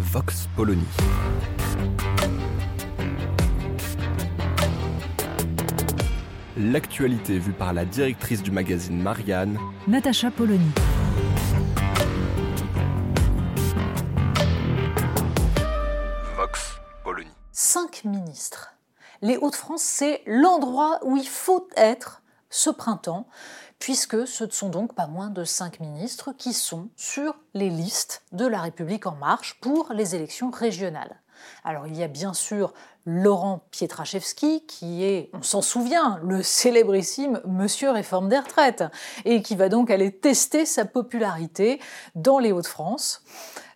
Vox Polony. L'actualité vue par la directrice du magazine Marianne, Natacha Polony. Vox Polony. Cinq ministres. Les Hauts-de-France, c'est l'endroit où il faut être ce printemps, puisque ce ne sont donc pas moins de cinq ministres qui sont sur les listes de La République en marche pour les élections régionales. Alors il y a bien sûr Laurent Pietraszewski, qui est, on s'en souvient, le célébrissime Monsieur Réforme des retraites, et qui va donc aller tester sa popularité dans les Hauts-de-France.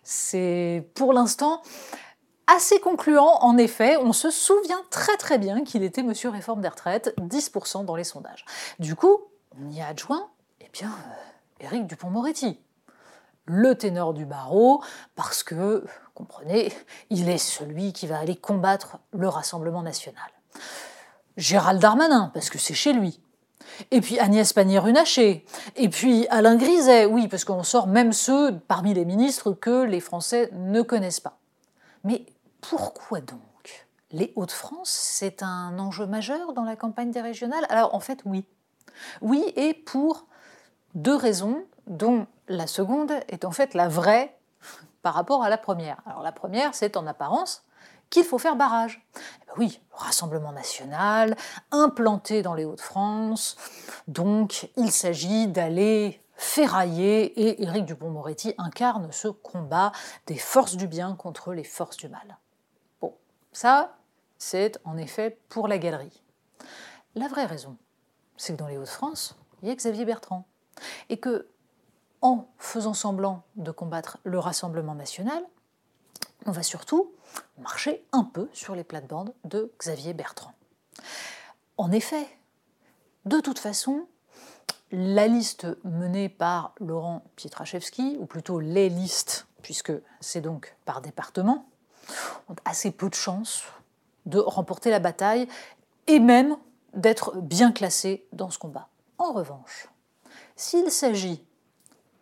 C'est pour l'instant assez concluant, en effet. On se souvient très très bien qu'il était Monsieur Réforme des retraites, 10% dans les sondages. Du coup, a adjoint, eh bien, euh, Éric Dupont-Moretti, le ténor du barreau, parce que, comprenez, il est celui qui va aller combattre le Rassemblement national. Gérald Darmanin, parce que c'est chez lui. Et puis Agnès Pannier-Runacher. Et puis Alain Griset, oui, parce qu'on sort même ceux parmi les ministres que les Français ne connaissent pas. Mais pourquoi donc? Les Hauts-de-France, c'est un enjeu majeur dans la campagne des régionales? Alors en fait, oui. Oui, et pour deux raisons, dont la seconde est en fait la vraie par rapport à la première. Alors la première, c'est en apparence qu'il faut faire barrage. Eh ben oui, le Rassemblement national, implanté dans les Hauts-de-France, donc il s'agit d'aller ferrailler et Éric Dupont-Moretti incarne ce combat des forces du bien contre les forces du mal. Bon, ça, c'est en effet pour la galerie. La vraie raison, c'est que dans les Hauts-de-France, il y a Xavier Bertrand. Et que, en faisant semblant de combattre le Rassemblement national, on va surtout marcher un peu sur les plates-bandes de Xavier Bertrand. En effet, de toute façon, la liste menée par Laurent Pietraszewski, ou plutôt les listes, puisque c'est donc par département, ont assez peu de chances de remporter la bataille et même d'être bien classés dans ce combat. En revanche, s'il s'agit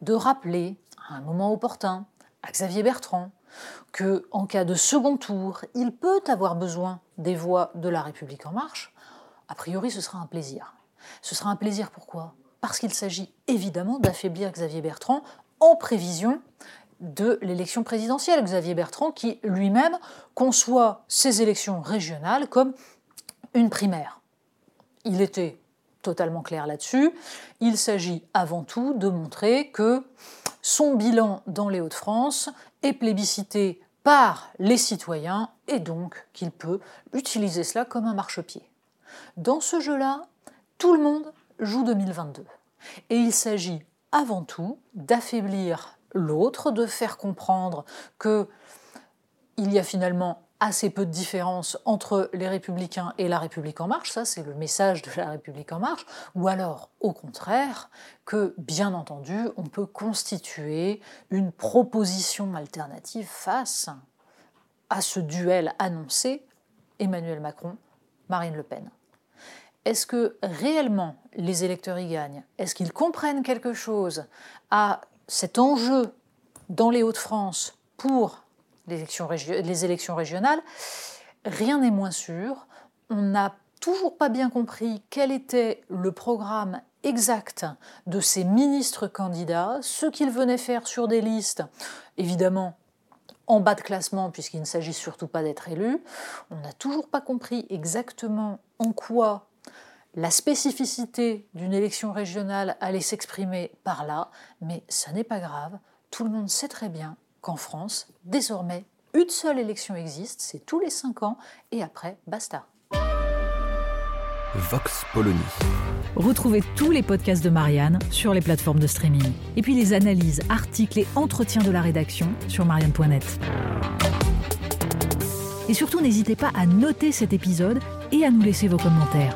de rappeler à un moment opportun à Xavier Bertrand que, en cas de second tour, il peut avoir besoin des voix de la République en marche, a priori ce sera un plaisir. Ce sera un plaisir pourquoi? Parce qu'il s'agit évidemment d'affaiblir Xavier Bertrand en prévision de l'élection présidentielle. Xavier Bertrand qui lui-même conçoit ces élections régionales comme une primaire. Il était totalement clair là-dessus. Il s'agit avant tout de montrer que son bilan dans les Hauts-de-France est plébiscité par les citoyens et donc qu'il peut utiliser cela comme un marchepied. Dans ce jeu-là, tout le monde joue 2022. Et il s'agit avant tout d'affaiblir l'autre, de faire comprendre que il y a finalement assez peu de différence entre les républicains et la République en marche, ça c'est le message de la République en marche, ou alors au contraire que bien entendu on peut constituer une proposition alternative face à ce duel annoncé Emmanuel Macron, Marine Le Pen. Est-ce que réellement les électeurs y gagnent? Est-ce qu'ils comprennent quelque chose à cet enjeu dans les Hauts-de-France pour les élections, les élections régionales, rien n'est moins sûr. On n'a toujours pas bien compris quel était le programme exact de ces ministres candidats, ce qu'ils venaient faire sur des listes, évidemment en bas de classement puisqu'il ne s'agit surtout pas d'être élu. On n'a toujours pas compris exactement en quoi la spécificité d'une élection régionale allait s'exprimer par là, mais ça n'est pas grave, tout le monde sait très bien qu'en France, désormais, une seule élection existe, c'est tous les cinq ans, et après, basta. Vox Polony. Retrouvez tous les podcasts de Marianne sur les plateformes de streaming. Et puis les analyses, articles et entretiens de la rédaction sur marianne.net. Et surtout, n'hésitez pas à noter cet épisode et à nous laisser vos commentaires.